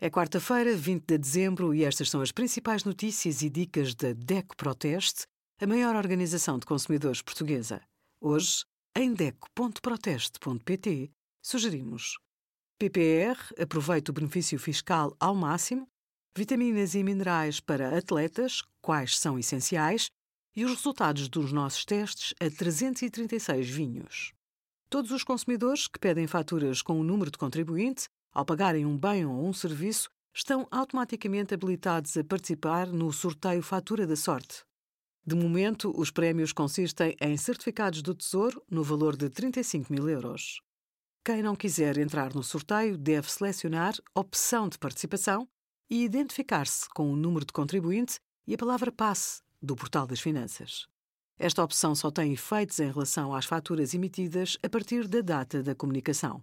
É quarta-feira, 20 de dezembro, e estas são as principais notícias e dicas da DECO Proteste, a maior organização de consumidores portuguesa. Hoje, em DECO.proteste.pt, sugerimos PPR, aproveite o benefício fiscal ao máximo, vitaminas e minerais para atletas, quais são essenciais, e os resultados dos nossos testes a 336 vinhos. Todos os consumidores que pedem faturas com o número de contribuinte ao pagarem um bem ou um serviço, estão automaticamente habilitados a participar no sorteio Fatura da Sorte. De momento, os prémios consistem em certificados do Tesouro no valor de 35 mil euros. Quem não quiser entrar no sorteio deve selecionar Opção de Participação e identificar-se com o número de contribuinte e a palavra passe do Portal das Finanças. Esta opção só tem efeitos em relação às faturas emitidas a partir da data da comunicação.